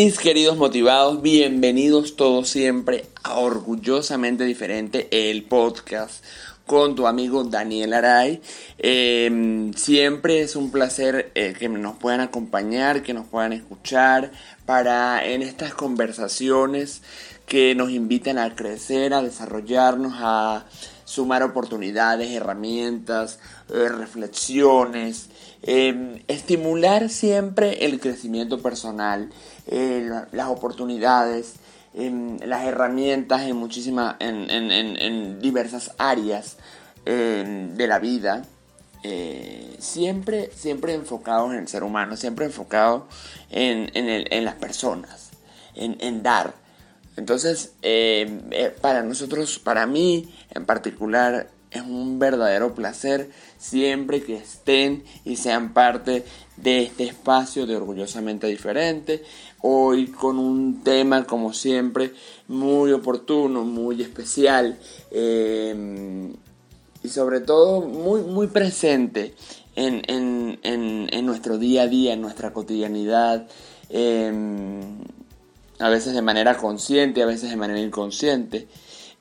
Mis queridos motivados, bienvenidos todos siempre a Orgullosamente Diferente, el podcast con tu amigo Daniel Aray. Em, siempre es un placer eh, que nos puedan acompañar, que nos puedan escuchar para en estas conversaciones que nos invitan a crecer, a desarrollarnos, a sumar oportunidades, herramientas, eh, reflexiones, em, estimular siempre el crecimiento personal, eh, las oportunidades, em, las herramientas en muchísimas, en, diversas áreas em, de la vida. Eh, siempre, siempre enfocados en el ser humano, siempre enfocados en, en las personas, en, dar. Entonces, para nosotros, para mí en particular, es un verdadero placer siempre que estén y sean parte de este espacio de Orgullosamente Diferente. Hoy con un tema, como siempre, muy oportuno, muy especial em, y sobre todo muy, muy presente en, nuestro día a día, en nuestra cotidianidad. Em, a veces de manera consciente, a veces de manera inconsciente.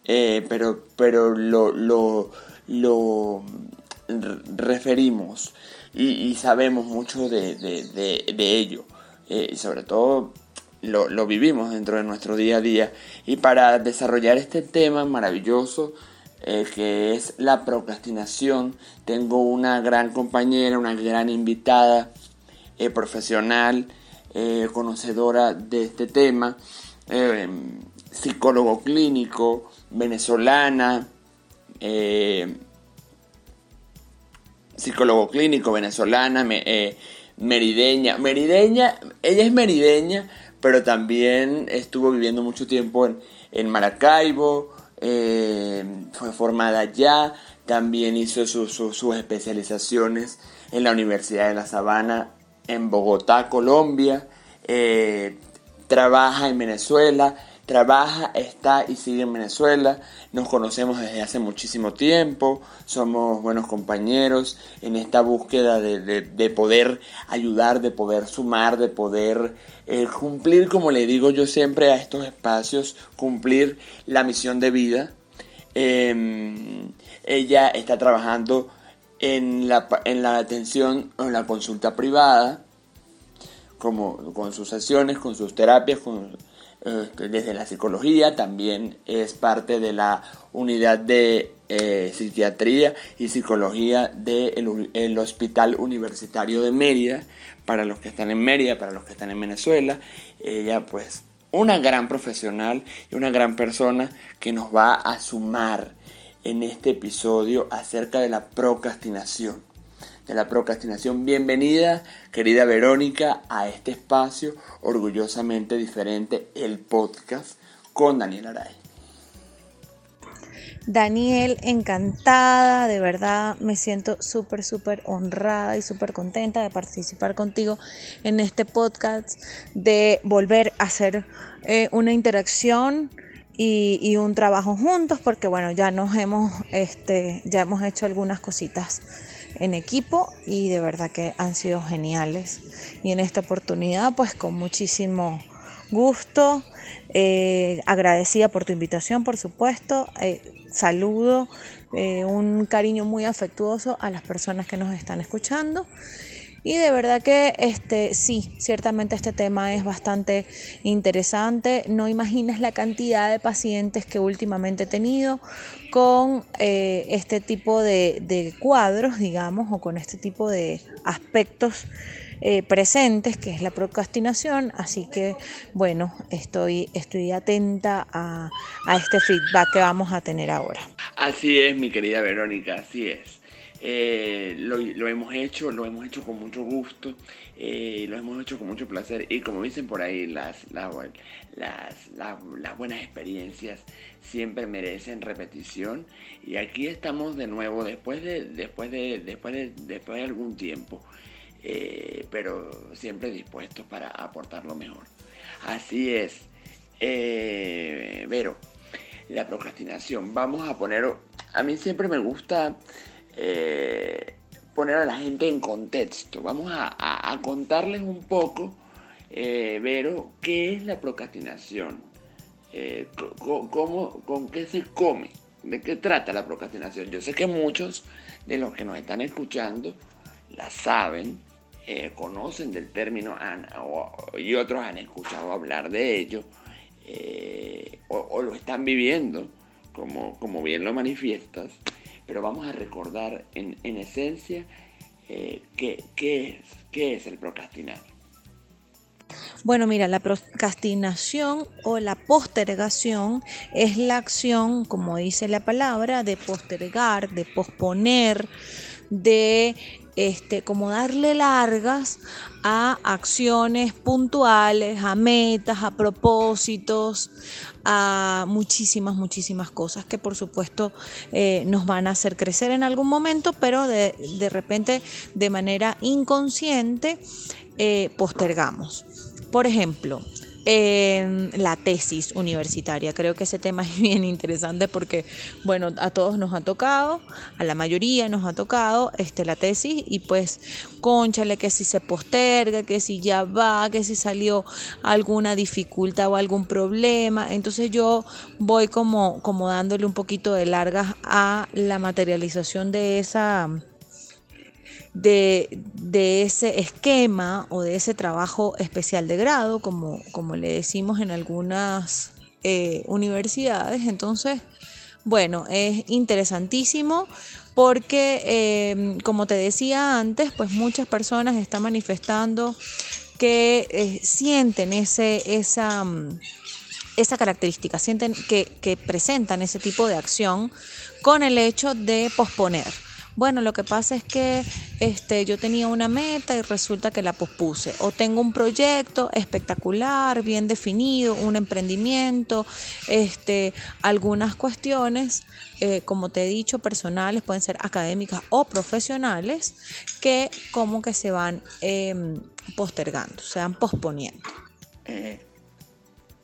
Eh, pero, pero lo, lo, lo referimos y, sabemos mucho de, de, ello. Eh, y sobre todo lo, vivimos dentro de nuestro día a día. Y para desarrollar este tema maravilloso eh, que es la procrastinación, tengo una gran compañera, una gran invitada profesional, conocedora de este tema, psicólogo clínico, venezolana, eh, psicólogo clínico venezolana, eh, merideña. Merideña, ella es merideña, pero también estuvo viviendo mucho tiempo en, Maracaibo, eh, fue formada allá, también hizo sus especializaciones en la Universidad de La Sabana en Bogotá, Colombia, trabaja en Venezuela, trabaja, está y sigue en Venezuela. Nos conocemos desde hace muchísimo tiempo, somos buenos compañeros en esta búsqueda de, poder ayudar, de poder sumar, de poder eh, cumplir, como le digo yo siempre a estos espacios, cumplir la misión de vida. Em, ella está trabajando en la, en la atención o en la consulta privada, como con sus sesiones, con sus terapias, con este, desde la psicología, también es parte de la unidad de eh, psiquiatría y psicología del Hospital Universitario de Mérida, para los que están en Mérida, para los que están en Venezuela. Ella pues una gran profesional y una gran persona que nos va a sumar en este episodio acerca de la procrastinación de la procrastinación. Bienvenida, querida Verónica, a este espacio orgullosamente diferente, el podcast con Daniel Aray. Daniel, encantada, de verdad me siento súper, súper honrada y súper contenta de participar contigo en este podcast, de volver a hacer eh, una interacción y, y, un trabajo juntos, porque bueno, ya nos hemos, este, ya hemos hecho algunas cositas en equipo y de verdad que han sido geniales. Y en esta oportunidad pues con muchísimo gusto, eh, agradecida por tu invitación, por supuesto. Eh, saludo, eh, un cariño muy afectuoso a las personas que nos están escuchando. Y de verdad que este sí, ciertamente este tema es bastante interesante. No imaginas la cantidad de pacientes que últimamente he tenido con este tipo de, cuadros, digamos, o con este tipo de aspectos eh, presentes, que es la procrastinación. Así que, bueno, estoy atenta a, este feedback que vamos a tener ahora. Así es, mi querida Verónica, así es. Eh, lo, hemos hecho, lo hemos hecho con mucho gusto, eh, lo hemos hecho con mucho placer y como dicen por ahí, las, las, buenas experiencias siempre merecen repetición y aquí estamos de nuevo después de, después de, después de, después de algún tiempo eh, pero siempre dispuestos para aportar lo mejor. Así es. Vero, la procrastinación. Vamos a poner, a mí siempre me gusta eh, poner a la gente en contexto. Vamos a, contarles un poco, Vero, qué es la procrastinación. cómo, ¿Con qué se come? ¿De qué trata la procrastinación? Yo sé que muchos de los que nos están escuchando la saben, eh, conocen del término y otros han escuchado hablar de ello eh, o, lo están viviendo, como, como bien lo manifiestas, pero vamos a recordar en, esencia eh, qué, es, qué es el procrastinar. Bueno, mira, la procrastinación o la postergación es la acción, como dice la palabra, de postergar, de posponer, de este, como darle largas a acciones puntuales, a metas, a propósitos, a muchísimas, muchísimas cosas que por supuesto eh, nos van a hacer crecer en algún momento, pero de, repente de manera inconsciente eh, postergamos. Por ejemplo, la tesis universitaria. Creo que ese tema es bien interesante porque, bueno, a todos nos ha tocado, a la mayoría nos ha tocado este, la tesis y pues, conchale, que si se posterga, que si ya va, que si salió alguna dificultad o algún problema. Entonces yo voy como, como dándole un poquito de largas a la materialización de esa de, ese esquema o de ese trabajo especial de grado, como, como le decimos en algunas eh, universidades. Entonces, bueno, es interesantísimo porque, em, como te decía antes, pues muchas personas están manifestando que eh, sienten ese, esa, esa característica, sienten que, que presentan ese tipo de acción con el hecho de posponer. Bueno, lo que pasa es que este, yo tenía una meta y resulta que la pospuse. O tengo un proyecto espectacular, bien definido, un emprendimiento, este, algunas cuestiones, eh, como te he dicho, personales, pueden ser académicas o profesionales, que como que se van em, postergando, se van posponiendo. Eh,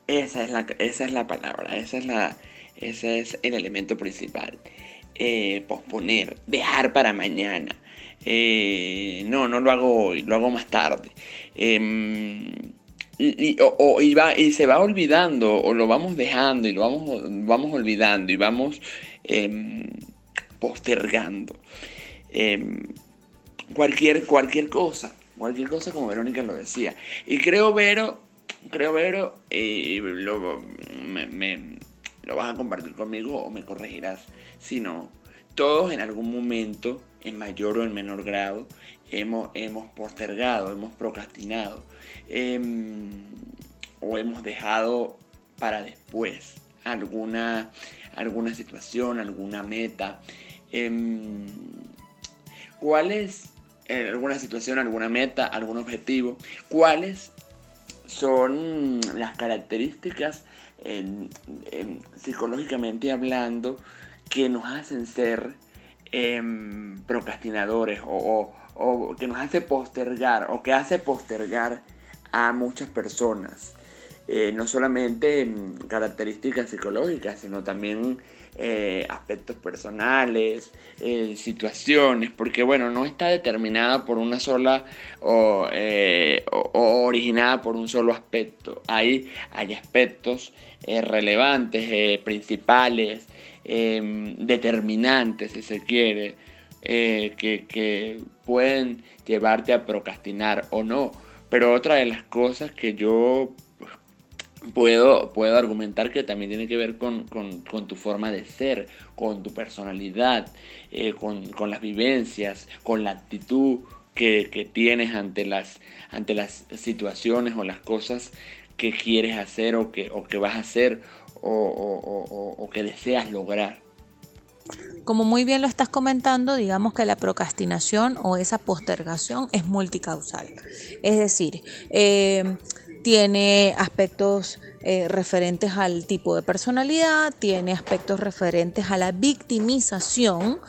esa, es la, esa es la palabra, esa es la, ese es el elemento principal. Eh, posponer, dejar para mañana. Eh, no, no lo hago hoy, lo hago más tarde. Em, y, y, se va olvidando, o lo vamos dejando, y lo vamos, vamos olvidando, y vamos em, postergando. Em, cualquier, cualquier cosa, cualquier cosa como Verónica lo decía. Y creo, Vero, creo, Vero, y lo, me, lo vas a compartir conmigo o me corregirás si no. Todos en algún momento, en mayor o en menor grado, hemos, hemos postergado, hemos procrastinado em, o hemos dejado para después alguna, alguna situación, alguna meta. Em, ¿Cuál es eh, alguna situación, alguna meta, algún objetivo? ¿Cuáles son las características psicológicamente hablando, que nos hacen ser em, procrastinadores o, que nos hace postergar o que hace postergar a muchas personas. eh, no solamente características psicológicas, sino también eh, aspectos personales, eh, situaciones, porque bueno, no está determinada por una sola o, originada por un solo aspecto. Hay, hay aspectos relevantes, principales, em, determinantes, si se quiere, que pueden llevarte a procrastinar o no. Pero otra de las cosas que yo puedo, puedo argumentar que también tiene que ver con, tu forma de ser, con tu personalidad, eh, con, las vivencias, con la actitud que, tienes ante las, ante las situaciones o las cosas que quieres hacer o que, o que vas a hacer o, o que deseas lograr. Como muy bien lo estás comentando, digamos que la procrastinación o esa postergación es multicausal. Es decir, eh, tiene aspectos eh, referentes al tipo de personalidad, tiene aspectos referentes a la victimización.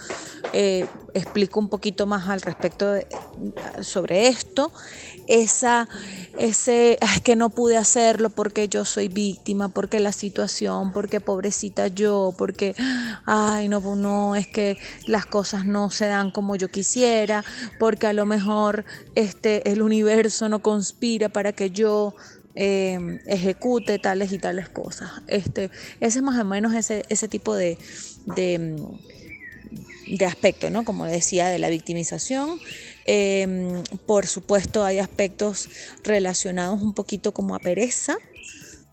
Eh, explico un poquito más al respecto sobre esto. Esa, ese, es que no pude hacerlo porque yo soy víctima, porque la situación, porque pobrecita yo, porque, ay, no, no, es que las cosas no se dan como yo quisiera, porque a lo mejor este, el universo no conspira para que yo eh, ejecute tales y tales cosas. Este, ese es más o menos ese, ese tipo de, de, de aspecto, ¿no? Como decía, de la victimización. Em, por supuesto, hay aspectos relacionados un poquito como a pereza,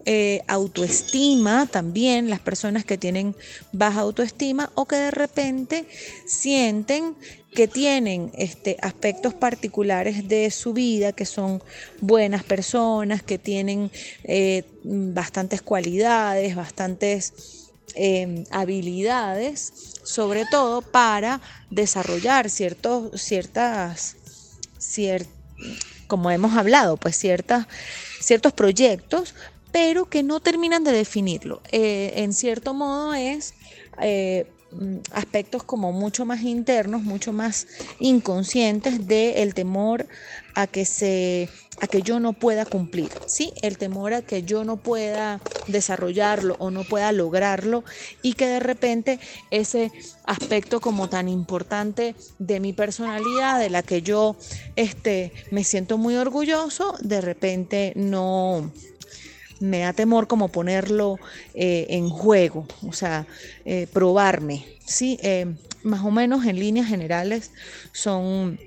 eh, autoestima también, las personas que tienen baja autoestima o que de repente sienten que tienen este, aspectos particulares de su vida, que son buenas personas, que tienen eh, bastantes cualidades, bastantes em, habilidades, sobre todo para desarrollar ciertos, ciertas, como hemos hablado, pues ciertas, ciertos proyectos, pero que no terminan de definirlo. Eh, en cierto modo es eh, mm, aspectos como mucho más internos, mucho más inconscientes del temor a que se a que yo no pueda cumplir, ¿sí? El temor a que yo no pueda desarrollarlo o no pueda lograrlo y que de repente ese aspecto como tan importante de mi personalidad, de la que yo este, me siento muy orgulloso, de repente no, me da temor como ponerlo eh, en juego, o sea, eh, probarme, ¿sí? Eh, más o menos en líneas generales son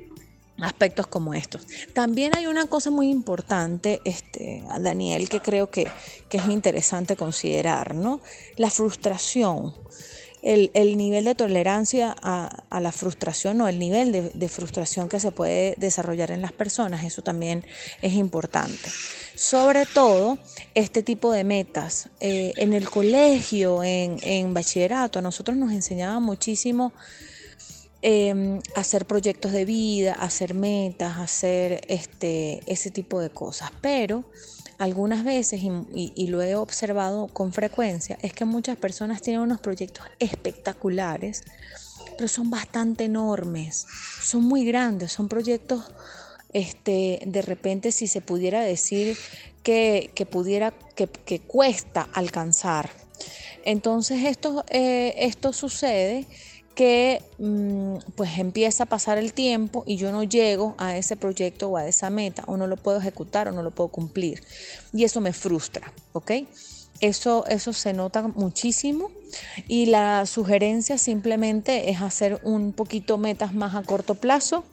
aspectos como estos. También hay una cosa muy importante, este, Daniel, que creo que, es interesante considerar, ¿no? La frustración. El, nivel de tolerancia a, la frustración o el nivel de, de, frustración que se puede desarrollar en las personas, eso también es importante. Sobre todo, este tipo de metas. Eh, en el colegio, en, bachillerato, a nosotros nos enseñaba muchísimo em, hacer proyectos de vida, hacer metas, hacer este, ese tipo de cosas. Pero algunas veces, y, y, lo he observado con frecuencia, es que muchas personas tienen unos proyectos espectaculares, pero son bastante enormes, son muy grandes, son proyectos este, de repente si se pudiera decir que, pudiera, que, cuesta alcanzar. Entonces esto, eh, esto sucede que mm, pues empieza a pasar el tiempo y yo no llego a ese proyecto o a esa meta o no lo puedo ejecutar o no lo puedo cumplir y eso me frustra, ¿ok? Eso, eso se nota muchísimo y la sugerencia simplemente es hacer un poquito metas más a corto plazo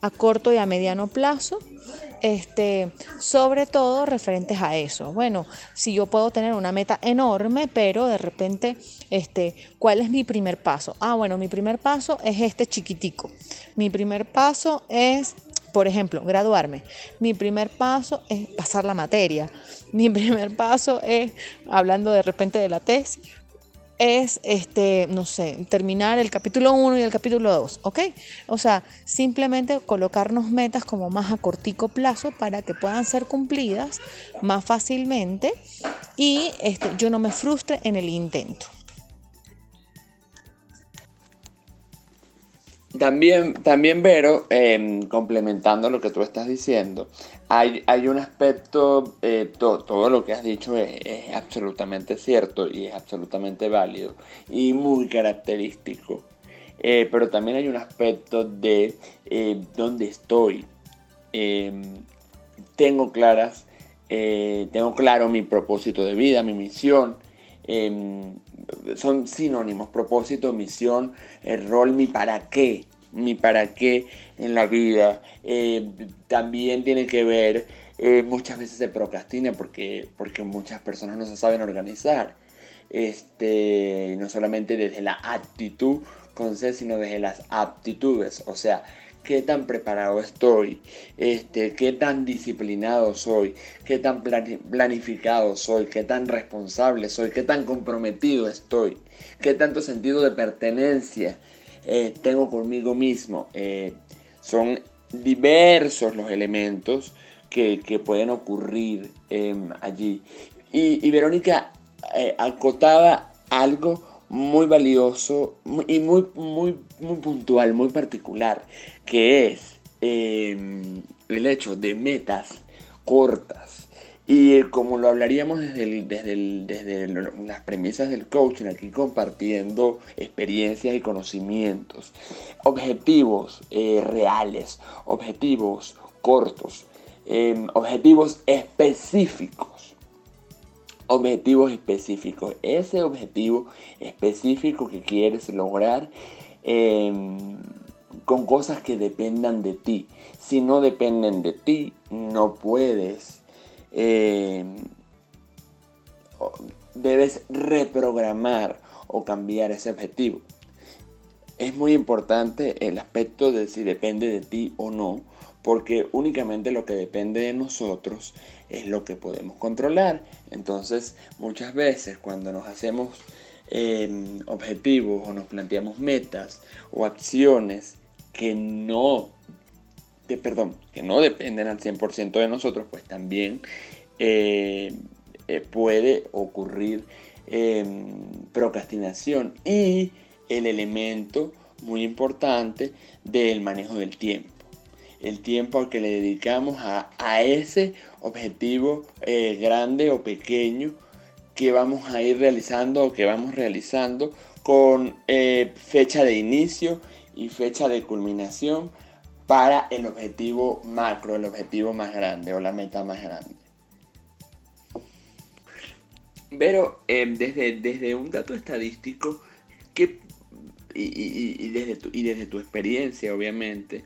a corto y a mediano plazo, este, sobre todo referentes a eso. Bueno, si yo puedo tener una meta enorme, pero de repente, este, ¿cuál es mi primer paso? Ah, bueno, mi primer paso es este chiquitico. Mi primer paso es, por ejemplo, graduarme. Mi primer paso es pasar la materia. Mi primer paso es, hablando de repente de la tesis, es, este, no sé, terminar el capítulo 1 y el capítulo 2, ¿ok? O sea, simplemente colocarnos metas como más a cortico plazo para que puedan ser cumplidas más fácilmente y este, yo no me frustre en el intento. También, también Vero, em, complementando lo que tú estás diciendo, hay, hay un aspecto, eh, todo lo que has dicho es, absolutamente cierto y es absolutamente válido y muy característico. Eh, pero también hay un aspecto de eh, dónde estoy. Em, tengo claras, tengo claro mi propósito de vida, mi misión. Em, son sinónimos, propósito, misión, el rol, mi para qué, mi para qué en la vida. Eh, también tiene que ver, eh, muchas veces se procrastina porque, porque muchas personas no se saben organizar. Este, no solamente desde la actitud con C, sino desde las aptitudes. O sea, qué tan preparado estoy, este, qué tan disciplinado soy, qué tan planificado soy, qué tan responsable soy, qué tan comprometido estoy, qué tanto sentido de pertenencia eh, tengo conmigo mismo. Eh, son diversos los elementos que, pueden ocurrir em, allí. Y, Verónica eh, acotaba algo muy valioso y muy, muy, muy puntual, muy particular, que es em, el hecho de metas cortas. Y como lo hablaríamos desde, desde, las premisas del coaching, aquí compartiendo experiencias y conocimientos, objetivos eh, reales, objetivos cortos, em, objetivos específicos objetivos específicos. Ese objetivo específico que quieres lograr em, con cosas que dependan de ti. Si no dependen de ti, no puedes. Em, debes reprogramar o cambiar ese objetivo. Es muy importante el aspecto de si depende de ti o no, porque únicamente lo que depende de nosotros es lo que podemos controlar. Entonces, muchas veces cuando nos hacemos em, objetivos o nos planteamos metas o acciones que no, perdón, que no dependen al 100% de nosotros, pues también eh, eh, puede ocurrir em, procrastinación y el elemento muy importante del manejo del tiempo el tiempo que le dedicamos a, ese objetivo eh, grande o pequeño que vamos a ir realizando o que vamos realizando con eh, fecha de inicio y fecha de culminación para el objetivo macro, el objetivo más grande o la meta más grande. Pero eh, desde, desde un dato estadístico que, y, desde tu, y desde tu experiencia, obviamente,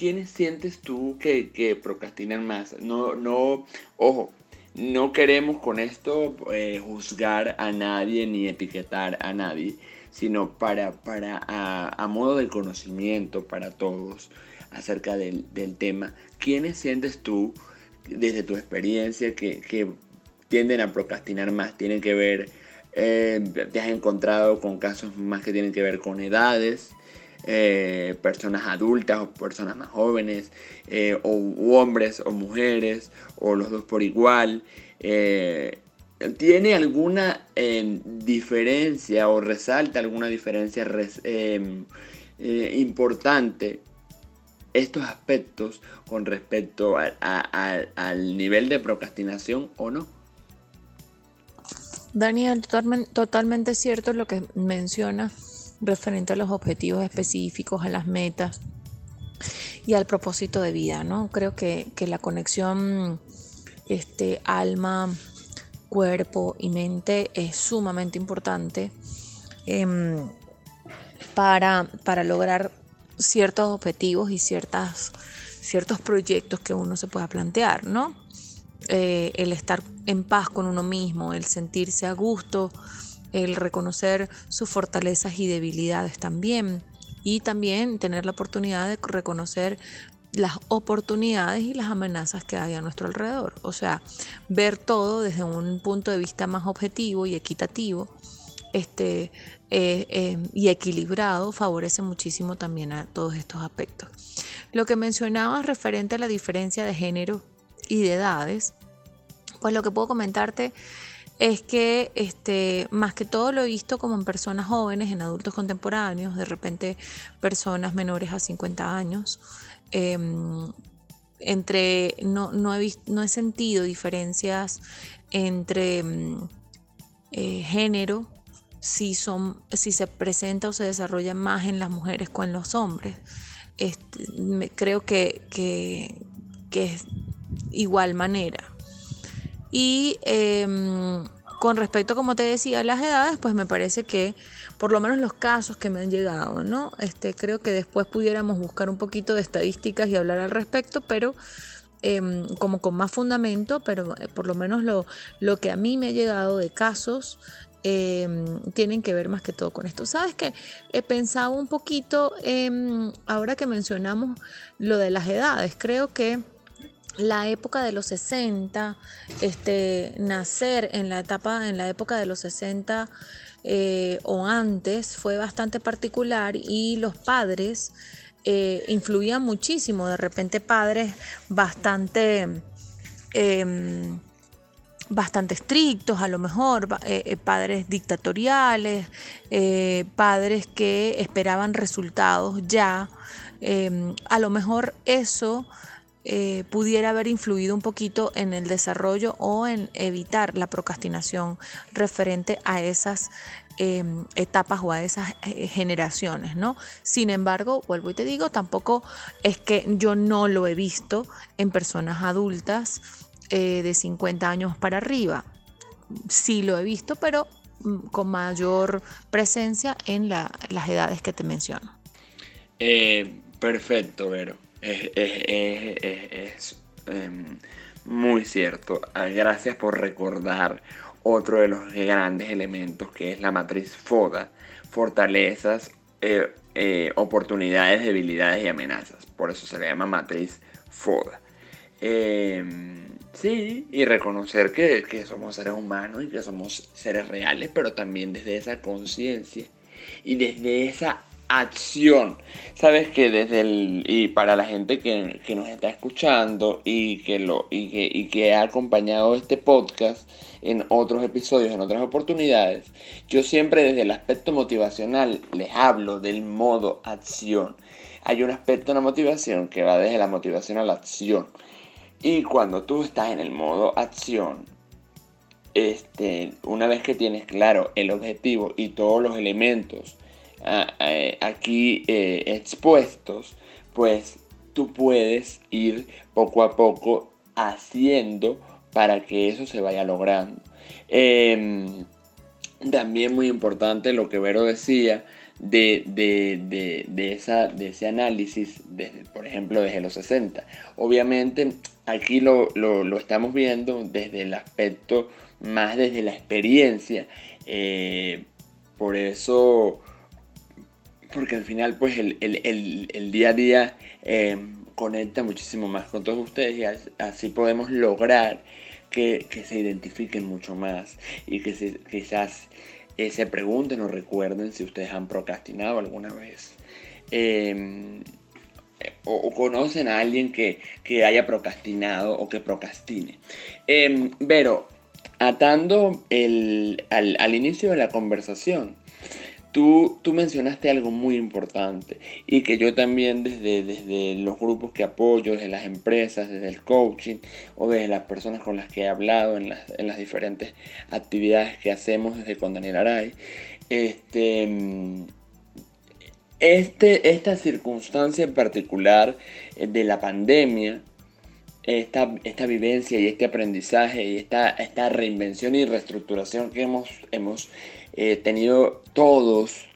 ¿quiénes sientes tú que, procrastinan más? No, no, ojo, no queremos con esto eh, juzgar a nadie ni etiquetar a nadie, sino para, para a, modo de conocimiento para todos acerca del, tema. ¿Quiénes sientes tú, desde tu experiencia, que, tienden a procrastinar más? Tienen que ver, eh, te has encontrado con casos más que tienen que ver con edades, eh, personas adultas o personas más jóvenes, eh, o hombres o mujeres, o los dos por igual. Eh, ¿Tiene alguna diferencia o resalta alguna diferencia em, importante estos aspectos con respecto al nivel de procrastinación o no? Daniel, totalmente cierto lo que menciona referente a los objetivos específicos, a las metas y al propósito de vida, ¿no? Creo que, la conexión este, alma, cuerpo y mente es sumamente importante em, para, para lograr ciertos objetivos y ciertas, ciertos proyectos que uno se pueda plantear, ¿no? Eh, el estar en paz con uno mismo, el sentirse a gusto el reconocer sus fortalezas y debilidades también y también tener la oportunidad de reconocer las oportunidades y las amenazas que hay a nuestro alrededor. O sea, ver todo desde un punto de vista más objetivo y equitativo este, eh, eh, y equilibrado favorece muchísimo también a todos estos aspectos. Lo que mencionabas referente a la diferencia de género y de edades, pues lo que puedo comentarte es que este, más que todo lo he visto como en personas jóvenes, en adultos contemporáneos, de repente personas menores a 50 años. Em, entre, no, no, he no he sentido diferencias entre mm, eh, género, si, son, si se presenta o se desarrolla más en las mujeres que en los hombres. Este, creo que, que, que es igual manera. Y em, con respecto, como te decía, a las edades, pues me parece que por lo menos los casos que me han llegado, ¿no? Este, creo que después pudiéramos buscar un poquito de estadísticas y hablar al respecto, pero em, como con más fundamento, pero eh, por lo menos lo, lo que a mí me ha llegado de casos em, tienen que ver más que todo con esto. Sabes que he pensado un poquito, ahora que mencionamos lo de las edades, creo que la época de los 60, este, nacer en la etapa, en la época de los 60 eh, o antes fue bastante particular y los padres eh, influían muchísimo, de repente padres bastante, em, bastante estrictos, a lo mejor, eh, padres dictatoriales, padres que esperaban resultados ya. Em, a lo mejor eso eh, pudiera haber influido un poquito en el desarrollo o en evitar la procrastinación referente a esas em, etapas o a esas eh, generaciones, ¿no? Sin embargo, vuelvo y te digo, tampoco es que yo no lo he visto en personas adultas eh, de 50 años para arriba. Sí lo he visto, pero mm, con mayor presencia en las edades que te menciono. perfecto, Vero. Es, em, muy cierto. Ah, gracias por recordar otro de los grandes elementos que es la matriz FODA. Fortalezas, eh, eh, oportunidades, debilidades y amenazas. Por eso se le llama matriz FODA. Em, sí, y reconocer que, que somos seres humanos y que somos seres reales, pero también desde esa conciencia y desde esa acción. Sabes que desde el, y para la gente que, nos está escuchando y que, lo, y que, y que ha acompañado este podcast en otros episodios, en otras oportunidades, yo siempre desde el aspecto motivacional les hablo del modo acción. Hay un aspecto de la motivación que va desde la motivación a la acción. Y cuando tú estás en el modo acción, este, una vez que tienes claro el objetivo y todos los elementos aquí eh, expuestos, pues tú puedes ir poco a poco haciendo para que eso se vaya logrando. Em, también muy importante lo que Vero decía de, esa, de ese análisis, por ejemplo, desde los 60. Obviamente aquí lo, estamos viendo desde el aspecto más desde la experiencia. Eh, por eso porque al final pues el, día a día eh, conecta muchísimo más con todos ustedes y así podemos lograr que, se identifiquen mucho más y que quizás eh, se pregunten o recuerden si ustedes han procrastinado alguna vez. Em, o, conocen a alguien que, haya procrastinado o que procrastine. Eh, pero atando el, al, al inicio de la conversación, Tú, tú, mencionaste algo muy importante y que yo también desde, desde los grupos que apoyo, desde las empresas, desde el coaching o desde las personas con las que he hablado en las, en las diferentes actividades que hacemos desde con Daniel Aray, este, este, esta circunstancia en particular eh, de la pandemia, esta, esta vivencia y este aprendizaje y esta, esta reinvención y reestructuración que hemos, hemos he tenido todos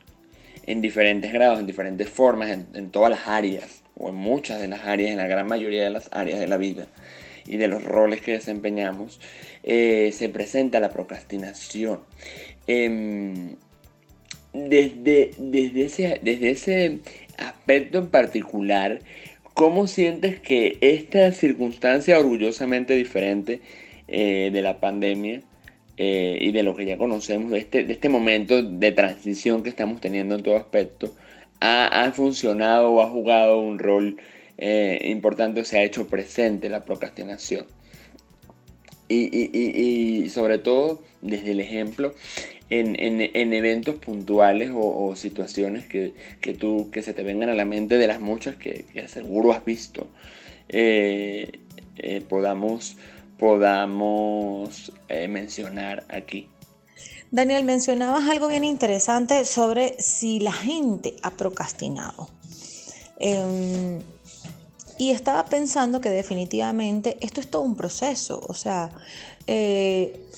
en diferentes grados, en diferentes formas, en, todas las áreas, o en muchas de las áreas, en la gran mayoría de las áreas de la vida y de los roles que desempeñamos, eh, se presenta la procrastinación. Em, desde, desde, ese, desde ese aspecto en particular, ¿cómo sientes que esta circunstancia orgullosamente diferente eh, de la pandemia eh, y de lo que ya conocemos, de este, de este momento de transición que estamos teniendo en todo aspecto, ha, funcionado o ha jugado un rol eh, importante o se ha hecho presente la procrastinación. y, sobre todo desde el ejemplo en, eventos puntuales o, situaciones que, tú, que se te vengan a la mente de las muchas que, seguro has visto, eh, eh, podamos, podamos eh, mencionar aquí. Daniel, mencionabas algo bien interesante sobre si la gente ha procrastinado. Em, y estaba pensando que definitivamente esto es todo un proceso. O sea, eh,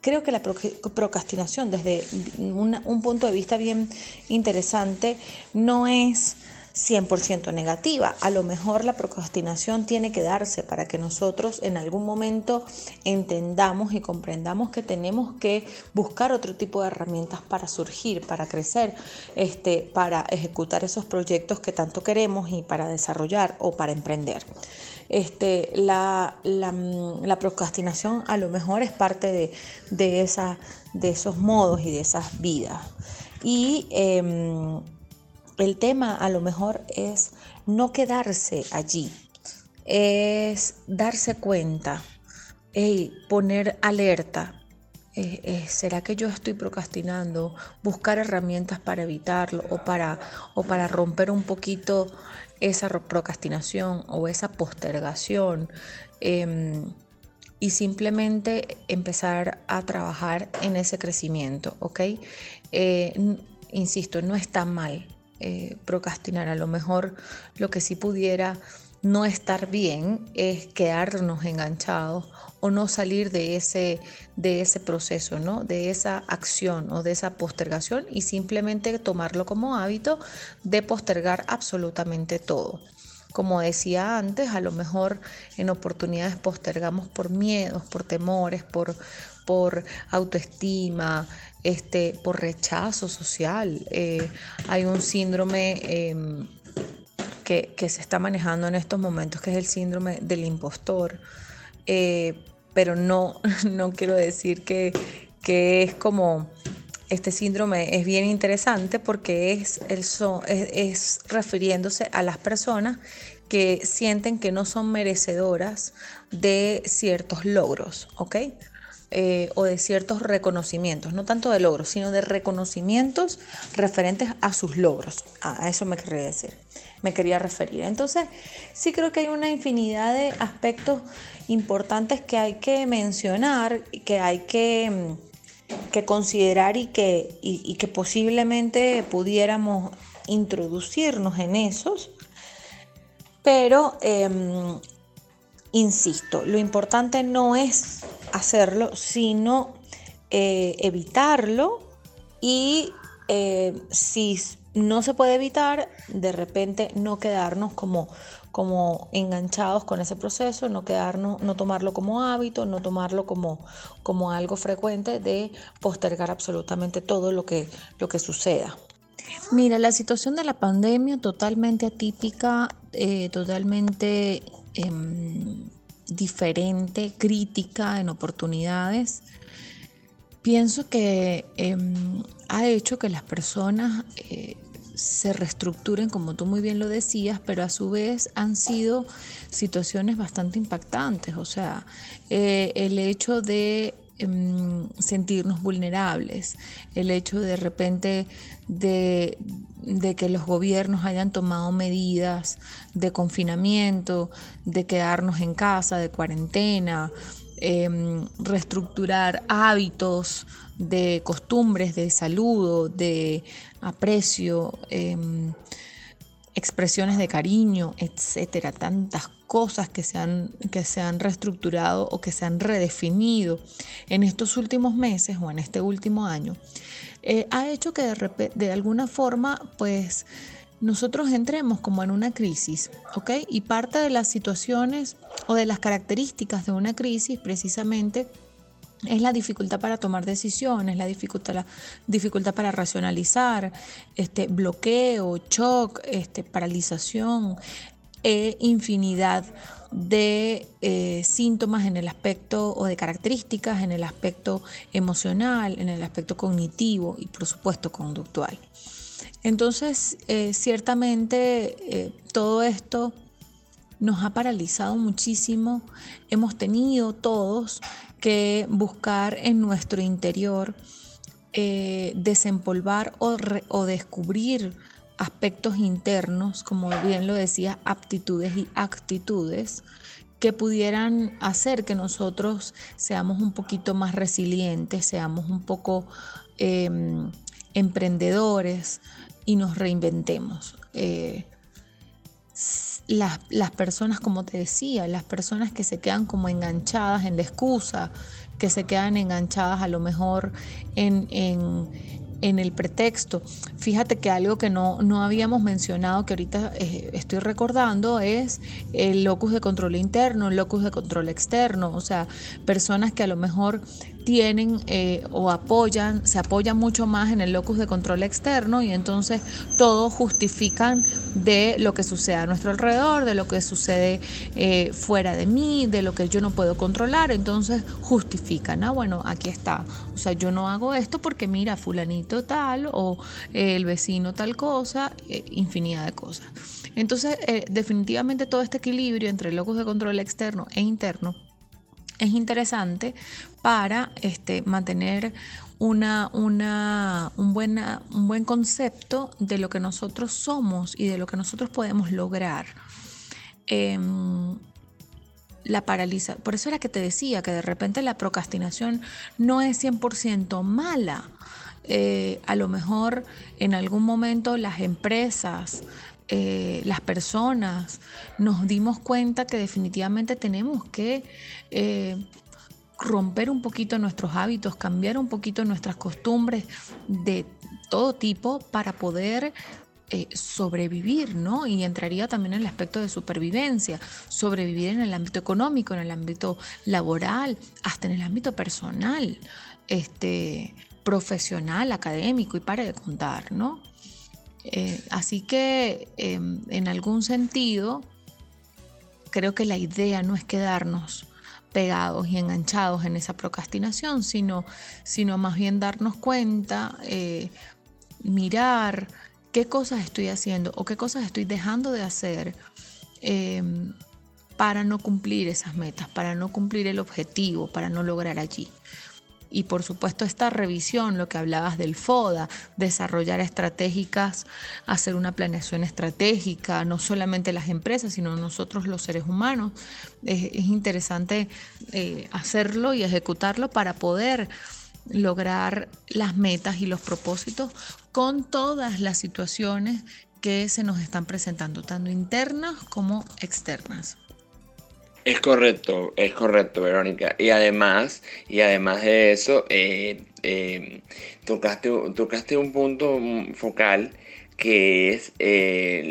creo que la procrastinación desde un punto de vista bien interesante no es 100% negativa. A lo mejor la procrastinación tiene que darse para que nosotros en algún momento entendamos y comprendamos que tenemos que buscar otro tipo de herramientas para surgir, para crecer, este, para ejecutar esos proyectos que tanto queremos y para desarrollar o para emprender. Este, la, la, procrastinación a lo mejor es parte de, de, de esos modos y de esas vidas. Y em, el tema a lo mejor es no quedarse allí, es darse cuenta, y poner alerta. Eh, eh, ¿Será que yo estoy procrastinando? Buscar herramientas para evitarlo o para, o para romper un poquito esa procrastinación o esa postergación. Em, y simplemente empezar a trabajar en ese crecimiento, ¿ok? Eh, insisto, no está mal, eh, procrastinar. A lo mejor lo que sí pudiera no estar bien es quedarnos enganchados o no salir de ese, de ese proceso, ¿no? de esa acción o de esa postergación y simplemente tomarlo como hábito de postergar absolutamente todo. Como decía antes, a lo mejor en oportunidades postergamos por miedos, por temores, por, por autoestima, este, por rechazo social. Eh, hay un síndrome em, que, se está manejando en estos momentos, que es el síndrome del impostor. Eh, pero no, no quiero decir que, que, es como este síndrome es bien interesante porque es, el es refiriéndose a las personas que sienten que no son merecedoras de ciertos logros, ¿ok? Eh, o de ciertos reconocimientos, no tanto de logros, sino de reconocimientos referentes a sus logros. A eso me quería decir, me quería referir. Entonces, sí creo que hay una infinidad de aspectos importantes que hay que mencionar, que hay que, mm, que considerar y que, y, que posiblemente pudiéramos introducirnos en esos. Pero em, insisto, lo importante no es hacerlo, sino eh, evitarlo y eh, si no se puede evitar, de repente no quedarnos como, como enganchados con ese proceso, no quedarnos, no tomarlo como hábito, no tomarlo como, como algo frecuente de postergar absolutamente todo lo que, lo que suceda. Mira, la situación de la pandemia totalmente atípica, eh, totalmente em, diferente, crítica en oportunidades, pienso que em, ha hecho que las personas eh, se reestructuren, como tú muy bien lo decías, pero a su vez han sido situaciones bastante impactantes. O sea, eh, el hecho de Em, sentirnos vulnerables, el hecho de repente de, que los gobiernos hayan tomado medidas de confinamiento, de quedarnos en casa, de cuarentena, em, reestructurar hábitos de costumbres, de saludo, de aprecio, em, expresiones de cariño, etcétera, tantas cosas que se, han, que se han reestructurado o que se han redefinido en estos últimos meses o en este último año, eh, ha hecho que de, de alguna forma, pues, nosotros entremos como en una crisis, ¿ok? Y parte de las situaciones o de las características de una crisis precisamente es la dificultad para tomar decisiones, la dificultad, la dificultad para racionalizar, este, bloqueo, shock, este, paralización, e infinidad de eh, síntomas en el aspecto o de características en el aspecto emocional, en el aspecto cognitivo y por supuesto conductual. Entonces, eh, ciertamente eh, todo esto nos ha paralizado muchísimo. Hemos tenido todos que buscar en nuestro interior eh, desempolvar o, descubrir aspectos internos, como bien lo decía, aptitudes y actitudes que pudieran hacer que nosotros seamos un poquito más resilientes, seamos un poco em, emprendedores y nos reinventemos. Eh, las, las, personas, como te decía, las personas que se quedan como enganchadas en la excusa, que se quedan enganchadas a lo mejor en, en, en el pretexto. Fíjate que algo que no, no habíamos mencionado, que ahorita eh, estoy recordando, es el locus de control interno, el locus de control externo, o sea, personas que a lo mejor tienen eh, o apoyan, se apoyan mucho más en el locus de control externo y entonces todo justifican de lo que sucede a nuestro alrededor, de lo que sucede eh, fuera de mí, de lo que yo no puedo controlar, entonces justifican, ah, bueno, aquí está, o sea, yo no hago esto porque mira, fulanito tal o eh, el vecino tal cosa, infinidad de cosas. Entonces, definitivamente todo este equilibrio entre locus de control externo e interno es interesante para este, mantener una, una, un, buena, un buen concepto de lo que nosotros somos y de lo que nosotros podemos lograr. Em, la paraliza. Por eso era que te decía que de repente la procrastinación no es 100% mala. Eh, a lo mejor en algún momento las empresas, eh, las personas, nos dimos cuenta que definitivamente tenemos que eh, romper un poquito nuestros hábitos, cambiar un poquito nuestras costumbres de todo tipo para poder eh, sobrevivir, ¿no? Y entraría también en el aspecto de supervivencia, sobrevivir en el ámbito económico, en el ámbito laboral, hasta en el ámbito personal, este, profesional, académico y para de contar, ¿no? Eh, así que em, en algún sentido, creo que la idea no es quedarnos pegados y enganchados en esa procrastinación, sino, sino más bien darnos cuenta, eh, mirar qué cosas estoy haciendo o qué cosas estoy dejando de hacer em, para no cumplir esas metas, para no cumplir el objetivo, para no lograr allí. Y por supuesto esta revisión, lo que hablabas del FODA, desarrollar estratégicas, hacer una planeación estratégica, no solamente las empresas, sino nosotros los seres humanos. Es, interesante eh, hacerlo y ejecutarlo para poder lograr las metas y los propósitos con todas las situaciones que se nos están presentando, tanto internas como externas. Es correcto, es correcto, Verónica. Y además, y además de eso, eh, eh, tocaste, un punto focal que es eh,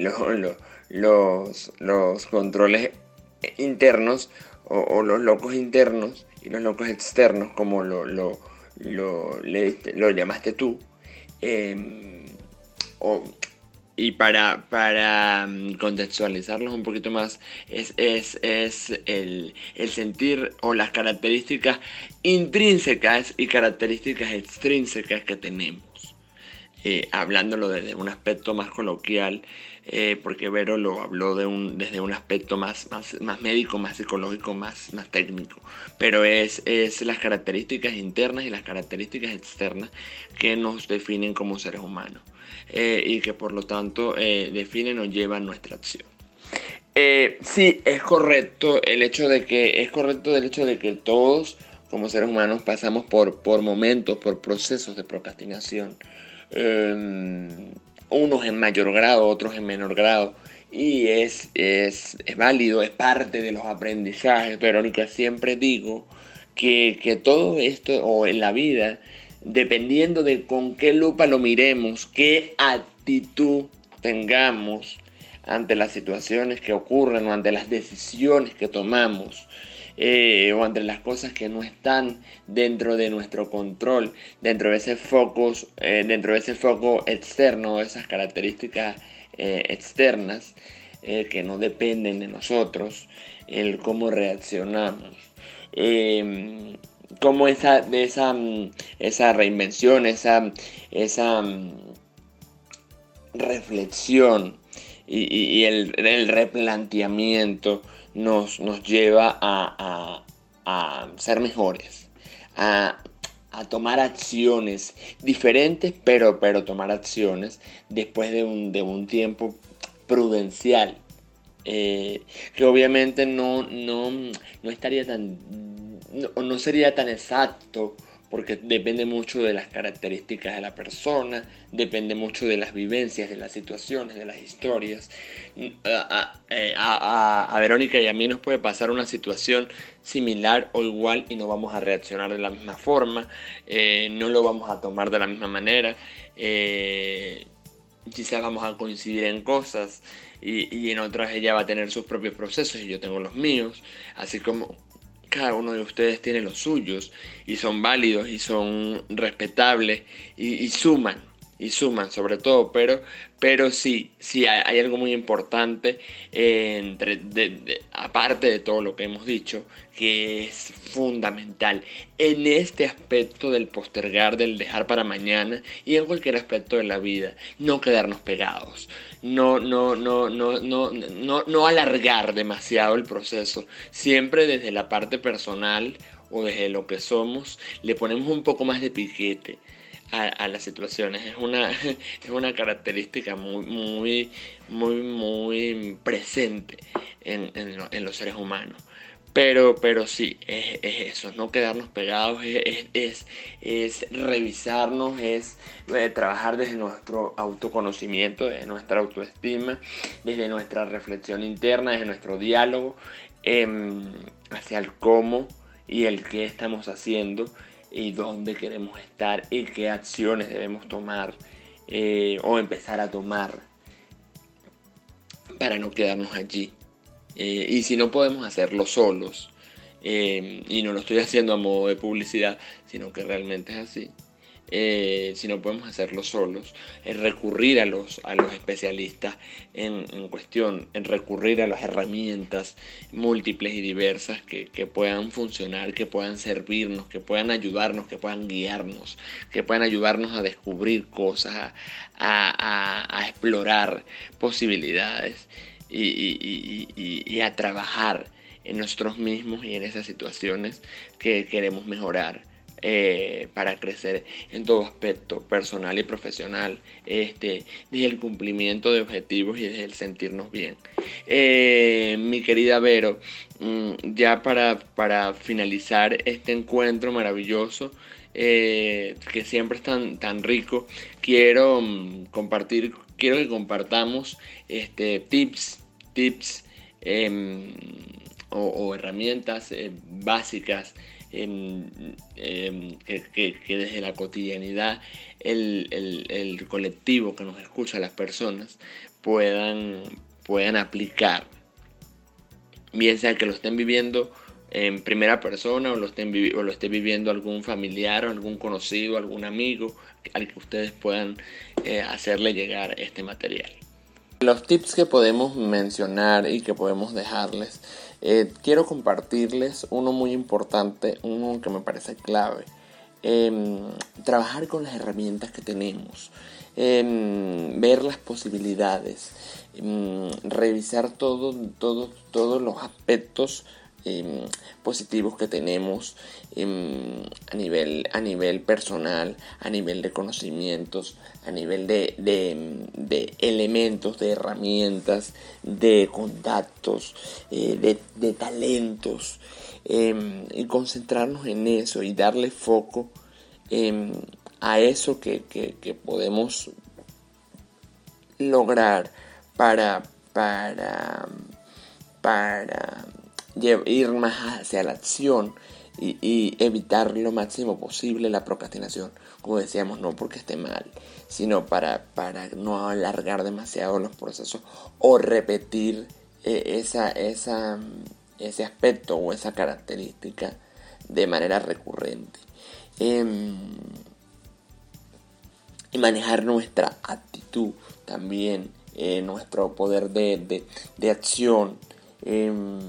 los, los controles internos o, los locos internos y los locos externos, como lo, lo, lo, llamaste tú. o, y para, para mm, contextualizarlos un poquito más, es, el, sentir o las características intrínsecas y características extrínsecas que tenemos. Eh, hablándolo desde un aspecto más coloquial, eh, porque Vero lo habló de un, desde un aspecto más, más, más médico, más psicológico, más, más técnico. Pero es, es las características internas y las características externas que nos definen como seres humanos. Eh, y que por lo tanto eh, definen o llevan nuestra acción. Eh, sí, es correcto el hecho de que es correcto el hecho de que todos como seres humanos pasamos por, por momentos, por procesos de procrastinación. Em, unos en mayor grado, otros en menor grado. Y es, es, es, válido, es parte de los aprendizajes. Verónica, siempre digo que, que todo esto, o en la vida, dependiendo de con qué lupa lo miremos, qué actitud tengamos ante las situaciones que ocurren o ante las decisiones que tomamos eh, o ante las cosas que no están dentro de nuestro control, dentro de ese foco, eh, dentro de ese foco externo, esas características eh, externas que no dependen de nosotros, el cómo reaccionamos. Como esa, esa, mm, esa reinvención, esa, esa mm, reflexión y, el, replanteamiento nos, nos lleva a, ser mejores, a, tomar acciones diferentes, pero, pero tomar acciones después de un, de un tiempo prudencial. Eh, que obviamente no, no, no estaría tan, no, sería tan exacto porque depende mucho de las características de la persona, depende mucho de las vivencias, de las situaciones, de las historias. Mm, eh, a, Verónica y a mí nos puede pasar una situación similar o igual y no vamos a reaccionar de la misma forma, eh, no lo vamos a tomar de la misma manera, eh, quizás vamos a coincidir en cosas y en otras ella va a tener sus propios procesos y yo tengo los míos, así como cada uno de ustedes tiene los suyos y son válidos y son respetables y, suman y suman sobre todo, pero, pero sí, sí hay, algo muy importante entre, aparte de todo lo que hemos dicho, que es fundamental en este aspecto del postergar, del dejar para mañana y en cualquier aspecto de la vida, no quedarnos pegados, no, no, no, no, no, no, no alargar demasiado el proceso, siempre desde la parte personal o desde lo que somos, le ponemos un poco más de piquete a, las situaciones. Es una, es una característica muy, muy, muy, muy presente en, en, los seres humanos. Pero, pero sí, es, eso, no quedarnos pegados, es, es, es revisarnos, es eh, trabajar desde nuestro autoconocimiento, desde nuestra autoestima, desde nuestra reflexión interna, desde nuestro diálogo em, hacia el cómo y el qué estamos haciendo y dónde queremos estar y qué acciones debemos tomar eh, o empezar a tomar para no quedarnos allí. Eh, y si no podemos hacerlo solos, eh, y no lo estoy haciendo a modo de publicidad, sino que realmente es así, eh, si no podemos hacerlo solos, en recurrir a los, a los especialistas en, cuestión, en recurrir a las herramientas múltiples y diversas que, puedan funcionar, que puedan servirnos, que puedan ayudarnos, que puedan guiarnos, que puedan ayudarnos a descubrir cosas, a, explorar posibilidades y a trabajar en nosotros mismos y en esas situaciones que queremos mejorar eh, para crecer en todo aspecto, personal y profesional, este, desde el cumplimiento de objetivos y desde el sentirnos bien. Eh, mi querida Vero, mm, ya para, para finalizar este encuentro maravilloso, eh, que siempre es tan, tan rico, quiero mm, compartir, quiero que compartamos este, tips, tips em, o, herramientas básicas que, desde la cotidianidad el, colectivo que nos escucha, las personas, puedan, puedan aplicar. Bien sea que lo estén viviendo en primera persona o lo, estén o lo esté viviendo algún familiar o algún conocido, algún amigo al que ustedes puedan eh, hacerle llegar este material. Los tips que podemos mencionar y que podemos dejarles eh, quiero compartirles uno muy importante, uno que me parece clave. Em, trabajar con las herramientas que tenemos, em, ver las posibilidades, em, revisar todo, todo, todos los aspectos Em, positivos que tenemos em, a, nivel, a nivel personal, a nivel de conocimientos, a nivel de, de, elementos, de herramientas, de contactos, eh, de, talentos, em, y concentrarnos en eso y darle foco a eso que, que podemos lograr para, para, para ir más hacia la acción y, evitar lo máximo posible la procrastinación. Como decíamos, no porque esté mal, sino para, para no alargar demasiado los procesos o repetir eh, esa, esa, ese aspecto o esa característica de manera recurrente. Em, y manejar nuestra actitud también, eh, nuestro poder de, de, acción. Em,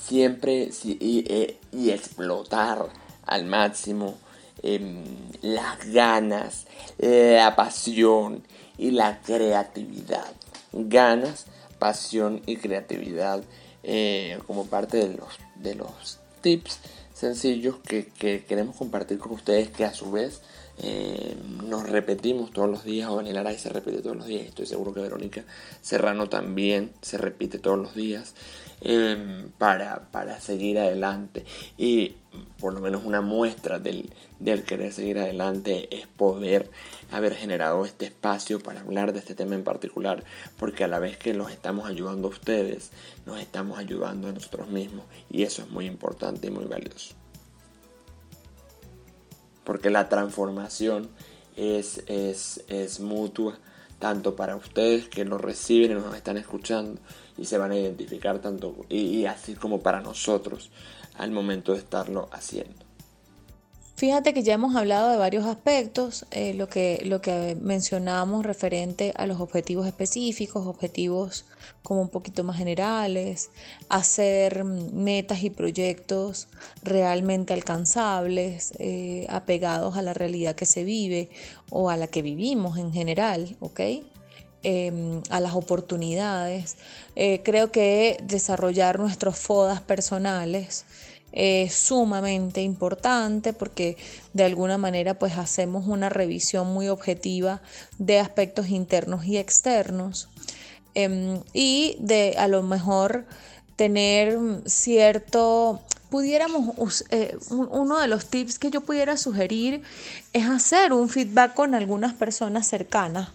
siempre eh, y, explotar al máximo em, las ganas, la pasión y la creatividad. ganas, pasión y creatividad eh, como parte de los, de los tips sencillos que, queremos compartir con ustedes que a su vez eh, nos repetimos todos los días, o Daniel Aray se repite todos los días, estoy seguro que Verónica Serrano también se repite todos los días. Em, para, para, seguir adelante. Y por lo menos una muestra del, del, querer seguir adelante es poder haber generado este espacio para hablar de este tema en particular, porque a la vez que los estamos ayudando a ustedes, nos estamos ayudando a nosotros mismos. Y eso es muy importante y muy valioso. Porque la transformación es, es, es mutua, tanto para ustedes que lo reciben y nos están escuchando, y se van a identificar tanto y, así como para nosotros al momento de estarlo haciendo. Fíjate que ya hemos hablado de varios aspectos, eh, lo, que, lo que mencionamos referente a los objetivos específicos, objetivos como un poquito más generales, hacer metas y proyectos realmente alcanzables, eh, apegados a la realidad que se vive o a la que vivimos en general, ¿ok? Em, a las oportunidades. Eh, creo que desarrollar nuestros FODAS personales es sumamente importante porque de alguna manera pues hacemos una revisión muy objetiva de aspectos internos y externos em, y de a lo mejor tener cierto pudiéramos, eh, uno de los tips que yo pudiera sugerir es hacer un feedback con algunas personas cercanas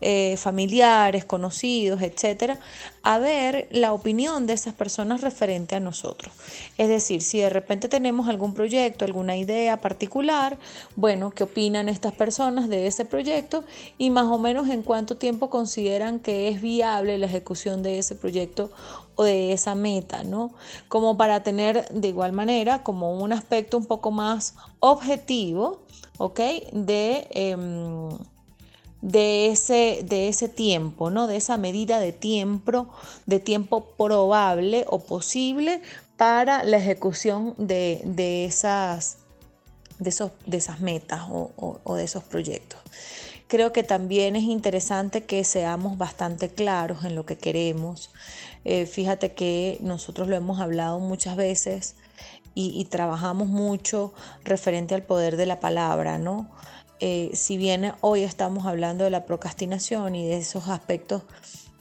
eh, familiares, conocidos, etcétera, a ver la opinión de esas personas referente a nosotros. Es decir, si de repente tenemos algún proyecto, alguna idea particular, bueno, ¿qué opinan estas personas de ese proyecto y más o menos en cuánto tiempo consideran que es viable la ejecución de ese proyecto o de esa meta, ¿no? Como para tener de igual manera como un aspecto un poco más objetivo, ¿ok? De... Em, de ese, de ese tiempo, ¿no? de esa medida de tiempo, de tiempo probable o posible para la ejecución de, esas, de, esos, de esas metas o, de esos proyectos. Creo que también es interesante que seamos bastante claros en lo que queremos. Eh, fíjate que nosotros lo hemos hablado muchas veces y trabajamos mucho referente al poder de la palabra, ¿no? Eh, si bien hoy estamos hablando de la procrastinación y de esos aspectos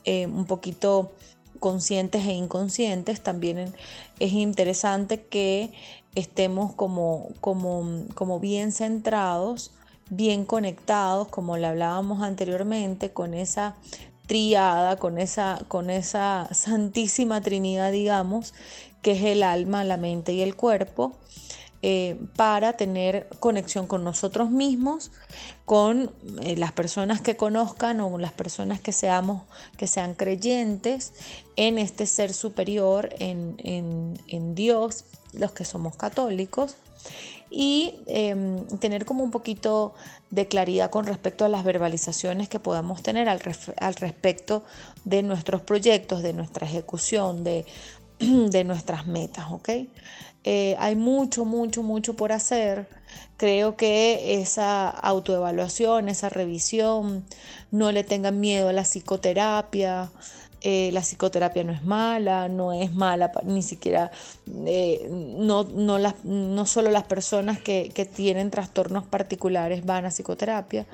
eh, un poquito conscientes e inconscientes, también es interesante que estemos como, como, como bien centrados, bien conectados, como le hablábamos anteriormente, con esa triada, con esa, con esa santísima trinidad, digamos, que es el alma, la mente y el cuerpo. Eh, para tener conexión con nosotros mismos, con eh, las personas que conozcan o las personas que seamos, que sean creyentes en este ser superior, en, Dios, los que somos católicos, y em, tener como un poquito de claridad con respecto a las verbalizaciones que podamos tener al, al respecto de nuestros proyectos, de nuestra ejecución, de, de nuestras metas, ¿ok? Eh, hay mucho, mucho, mucho por hacer. Creo que esa autoevaluación, esa revisión, no le tengan miedo a la psicoterapia. Eh, la psicoterapia no es mala, no es mala ni siquiera, eh, no, no, las, no, solo las personas que, que, tienen trastornos particulares van a psicoterapia,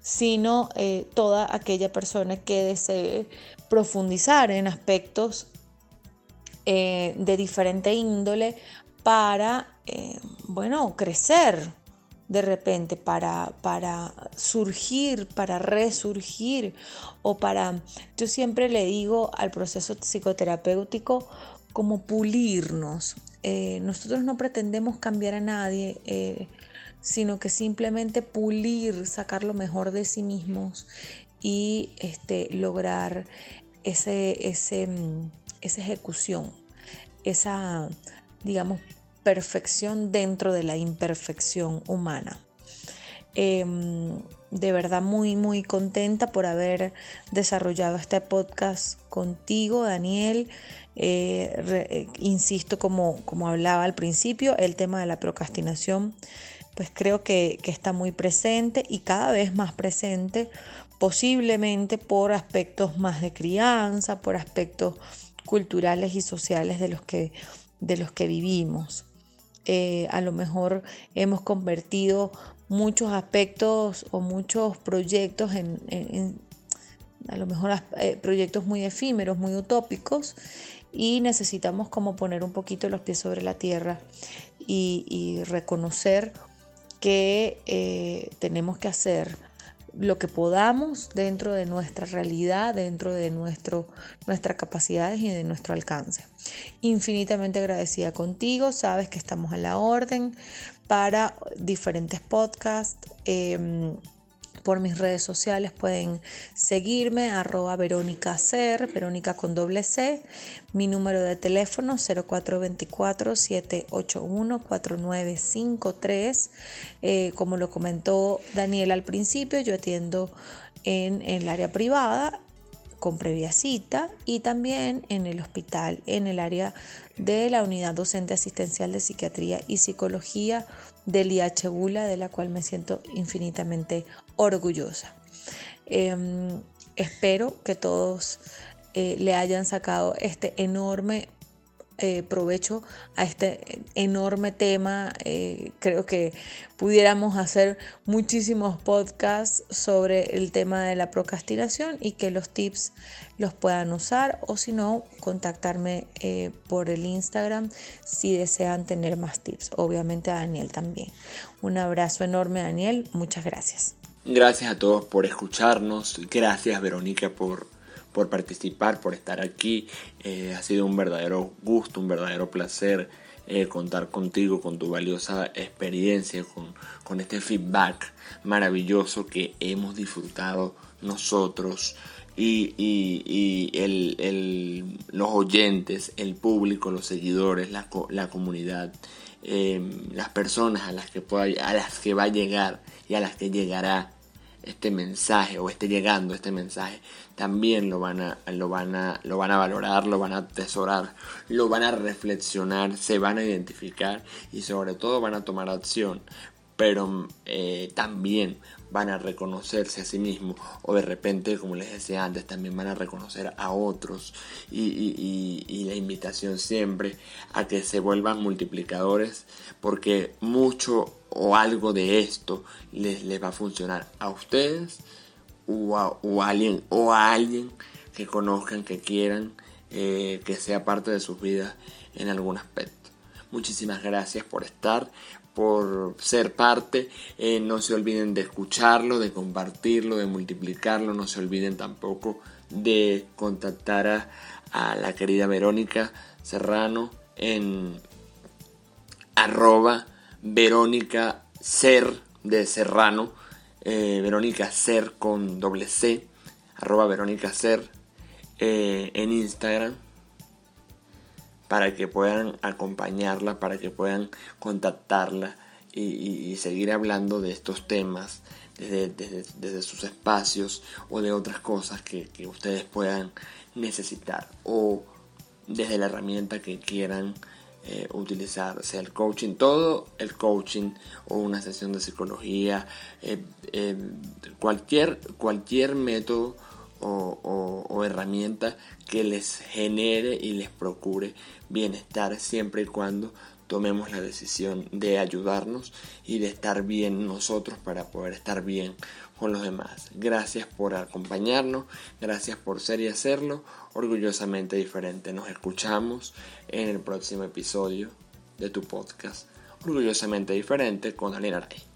sino toda aquella persona que desee profundizar en aspectos de diferente índole para, eh, bueno, crecer de repente, para, para surgir, para resurgir o para, yo siempre le digo al proceso psicoterapéutico como pulirnos. Eh, nosotros no pretendemos cambiar a nadie, eh, sino que simplemente pulir, sacar lo mejor de sí mismos y este, lograr ese, ese, mm, esa ejecución, esa, digamos, perfección dentro de la imperfección humana. Em, de verdad muy, muy contenta por haber desarrollado este podcast contigo, Daniel. Eh, eh, insisto, como, como hablaba al principio, el tema de la procrastinación, pues creo que, que está muy presente y cada vez más presente posiblemente por aspectos más de crianza, por aspectos culturales y sociales de los que, de los que vivimos. Eh, a lo mejor hemos convertido muchos aspectos o muchos proyectos en, a lo mejor eh, proyectos muy efímeros, muy utópicos y necesitamos como poner un poquito los pies sobre la tierra y, reconocer que eh, tenemos que hacer lo que podamos dentro de nuestra realidad, dentro de nuestro, nuestras capacidades y de nuestro alcance. Infinitamente agradecida contigo, sabes que estamos a la orden para diferentes podcasts. Em, por mis redes sociales pueden seguirme, arroba Verónica Ser, Verónica con doble C, mi número de teléfono 0424-781-4953. Eh, como lo comentó Daniel al principio, yo atiendo en, en el área privada con previa cita y también en el hospital, en el área de la unidad docente asistencial de psiquiatría y psicología del IH Bula, de la cual me siento infinitamente orgullosa. Em, espero que todos eh, le hayan sacado este enorme eh, provecho a este enorme tema. Eh, creo que pudiéramos hacer muchísimos podcasts sobre el tema de la procrastinación y que los tips los puedan usar o si no, contactarme eh, por el Instagram si desean tener más tips. Obviamente a Daniel también. Un abrazo enorme Daniel, muchas gracias. Gracias a todos por escucharnos. Gracias Verónica por por participar, por estar aquí. Eh, ha sido un verdadero gusto, un verdadero placer eh, contar contigo, con tu valiosa experiencia, con, con este feedback maravilloso que hemos disfrutado nosotros y, y, el, el, los oyentes, el público, los seguidores, la, la comunidad, em, las personas a las, que pueda, a las que va a llegar y a las que llegará este mensaje o esté llegando este mensaje, también lo van a, lo van a, lo van a valorar, lo van a atesorar, lo van a reflexionar, se van a identificar y sobre todo van a tomar acción. Pero eh, también van a reconocerse a sí mismos o de repente, como les decía antes, también van a reconocer a otros y, la invitación siempre a que se vuelvan multiplicadores porque mucho o algo de esto les, les va a funcionar a ustedes o a, alguien o a alguien que conozcan, que quieran, eh, que sea parte de sus vidas en algún aspecto. Muchísimas gracias por estar, por ser parte. Eh, no se olviden de escucharlo, de compartirlo, de multiplicarlo. No se olviden tampoco de contactar a, la querida Verónica Serrano en arroba Verónica Ser de Serrano, eh, Verónica Ser con doble C, arroba Verónica Ser eh, en Instagram para que puedan acompañarla, para que puedan contactarla y, seguir hablando de estos temas desde, sus espacios o de otras cosas que, ustedes puedan necesitar o desde la herramienta que quieran eh, utilizar, sea el coaching, todo el coaching o una sesión de psicología, eh, eh, cualquier, cualquier método o, herramienta que les genere y les procure bienestar siempre y cuando tomemos la decisión de ayudarnos y de estar bien nosotros para poder estar bien con los demás. Gracias por acompañarnos, gracias por ser y hacerlo orgullosamente diferente. Nos escuchamos en el próximo episodio de tu podcast, orgullosamente diferente con Daniel Aray.